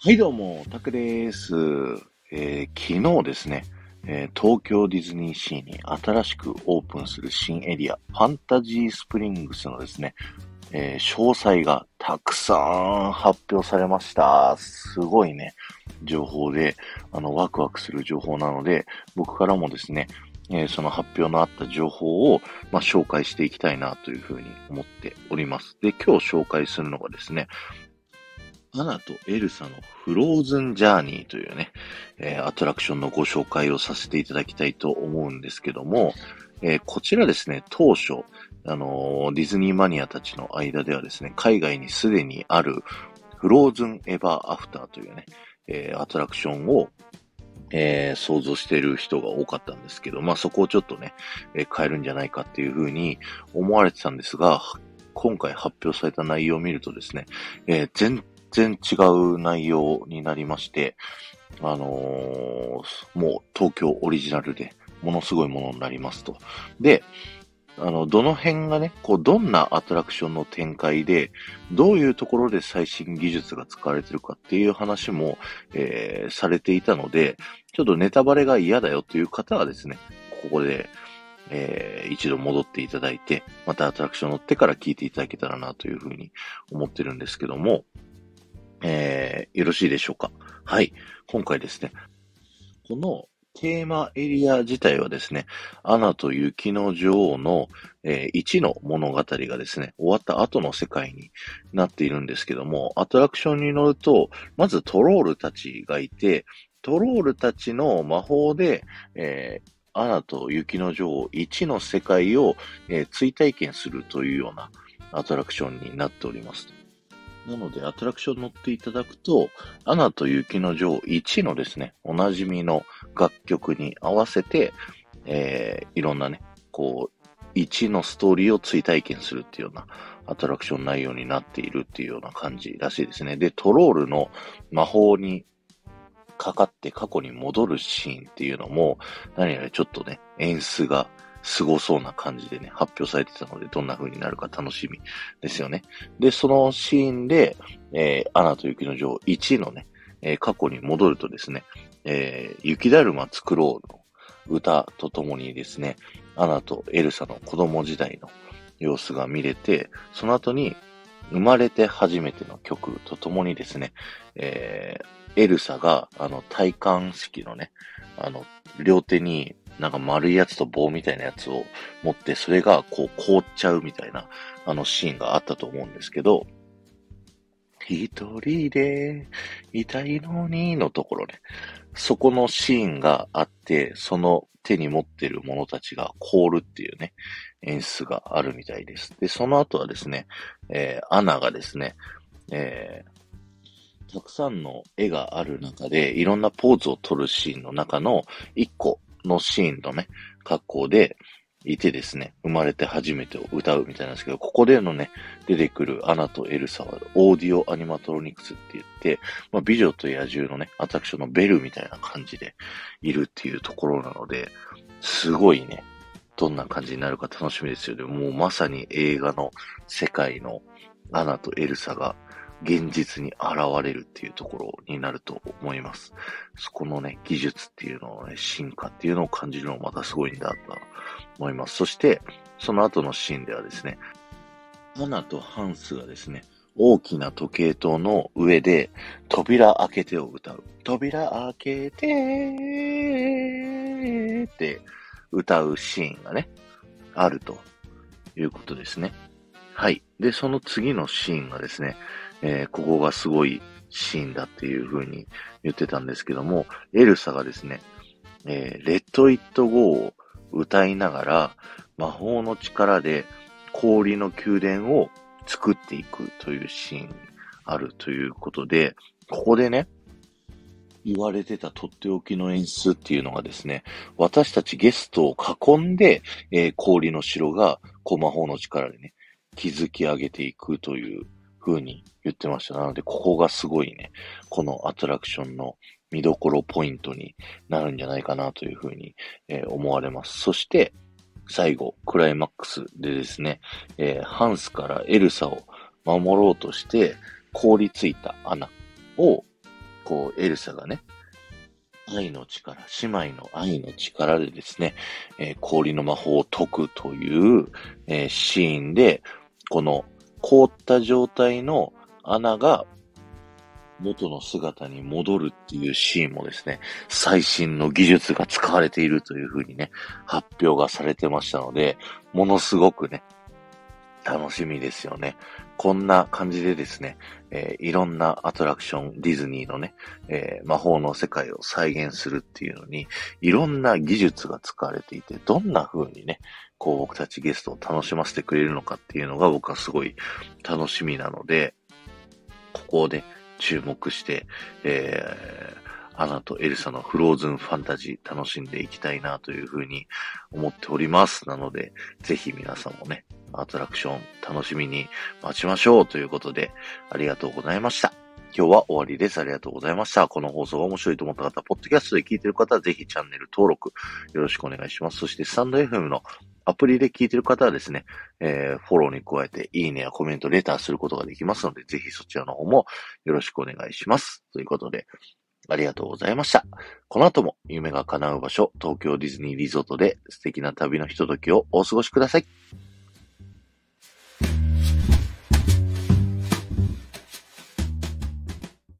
はい、どうも、タクです。えー、昨日ですね、えー、東京ディズニーシーに新しくオープンする新エリア、ファンタジースプリングスのですね、えー、詳細がたくさん発表されました。すごいね、情報で、あの、ワクワクする情報なので、僕からもですね、えー、その発表のあった情報を、まあ、紹介していきたいなというふうに思っております。で、今日紹介するのがですね、アナとエルサのフローズンジャーニーというね、えー、アトラクションのご紹介をさせていただきたいと思うんですけども、えー、こちらですね、当初、あのー、ディズニーマニアたちの間ではですね、海外にすでにあるフローズンエヴァーアフターというね、えアトラクションをえー、想像している人が多かったんですけど、まあそこをちょっとね、えー、変えるんじゃないかっていうふうに思われてたんですが、今回発表された内容を見るとですね、えー、全然違う内容になりまして、あのー、もう東京オリジナルでものすごいものになりますと。で、あの、どの辺がね、こう、どんなアトラクションの展開で、どういうところで最新技術が使われてるかっていう話も、えー、されていたので、ちょっとネタバレが嫌だよという方はですね、ここで、えー、一度戻っていただいて、またアトラクション乗ってから聞いていただけたらなというふうに思ってるんですけども、えー、よろしいでしょうか？はい。今回ですね、このテーマエリア自体はですね、アナと雪の女王の、えー、1の物語がですね、終わった後の世界になっているんですけども、アトラクションに乗ると、まずトロールたちがいて、トロールたちの魔法で、えー、アナと雪の女王1の世界を、えー、追体験するというようなアトラクションになっております。なので、アトラクション乗っていただくと、アナと雪の女王1のですね、おなじみの楽曲に合わせて、えー、いろんなね、こう、1のストーリーを追体験するっていうようなアトラクション内容になっているっていうような感じらしいですね。で、トロールの魔法にかかって過去に戻るシーンっていうのも、何やらちょっとね、演出が凄そうな感じでね、発表されてたので、どんな風になるか楽しみですよね。で、そのシーンで、えー、アナと雪の女王1のね、えー、過去に戻るとですね、えー、雪だるま作ろうの歌とともにですね、アナとエルサの子供時代の様子が見れて、その後に生まれて初めての曲とともにですね、えー、エルサが、あの、体感式のね、あの、両手になんか丸いやつと棒みたいなやつを持って、それがこう凍っちゃうみたいな、あのシーンがあったと思うんですけど、一人でいたいのにのところね、そこのシーンがあって、その手に持ってる者たちが凍るっていうね、演出があるみたいです。で、その後はですね、えー、アナがですね、えー、たくさんの絵がある中で、いろんなポーズを撮るシーンの中の一個のシーンのね、格好でいてですね、生まれて初めて歌うみたいなんですけど、ここでのね、出てくるアナとエルサはオーディオアニマトロニクスって言って、まあ、美女と野獣のね、アトラクションのベルみたいな感じでいるっていうところなので、すごいね、どんな感じになるか楽しみですよね。もうまさに映画の世界のアナとエルサが現実に現れるっていうところになると思います。そこのね、技術っていうのをね、進化っていうのを感じるのもまたすごいんだと思います。そして、その後のシーンではですね、アナとハンスがですね、大きな時計塔の上で、扉開けてを歌う。扉開けてって歌うシーンがね、あるということですね。はい。で、その次のシーンがですね、えー、ここがすごいシーンだっていう風に言ってたんですけども、エルサがですね、えー、レッド・イット・ゴーを歌いながら、魔法の力で氷の宮殿を作っていくというシーンあるということで、ここでね、言われてたとっておきの演出っていうのがですね、私たちゲストを囲んで、えー、氷の城が、こう魔法の力でね、築き上げていくという風に言ってました。なので、ここがすごいね、このアトラクションの見どころポイントになるんじゃないかなという風に、えー、思われます。そして、最後、クライマックスでですね、えー、ハンスからエルサを守ろうとして、凍りついた穴を、こう、エルサがね、愛の力、姉妹の愛の力でですね、えー、氷の魔法を解くという、えー、シーンで、この凍った状態の穴が元の姿に戻るっていうシーンもですね、最新の技術が使われているというふうにね、発表がされてましたので、ものすごくね、楽しみですよね。こんな感じでですね、えー、いろんなアトラクション、ディズニーのね、えー、魔法の世界を再現するっていうのに、いろんな技術が使われていて、どんな風にね、こう僕たちゲストを楽しませてくれるのかっていうのが僕はすごい楽しみなので、ここで注目して、えー、アナとエルサのフローズンファンタジー楽しんでいきたいなというふうに思っております。なので、ぜひ皆さんもね、アトラクション楽しみに待ちましょうということで、ありがとうございました。今日は終わりです。ありがとうございました。この放送が面白いと思った方、ポッドキャストで聞いてる方はぜひチャンネル登録よろしくお願いします。そして、スタンド FM のアプリで聞いてる方はですね、えー、フォローに加えて、いいねやコメント、レターすることができますので、ぜひそちらの方もよろしくお願いします。ということで、ありがとうございました。この後も夢が叶う場所、東京ディズニーリゾートで素敵な旅のひとときをお過ごしください。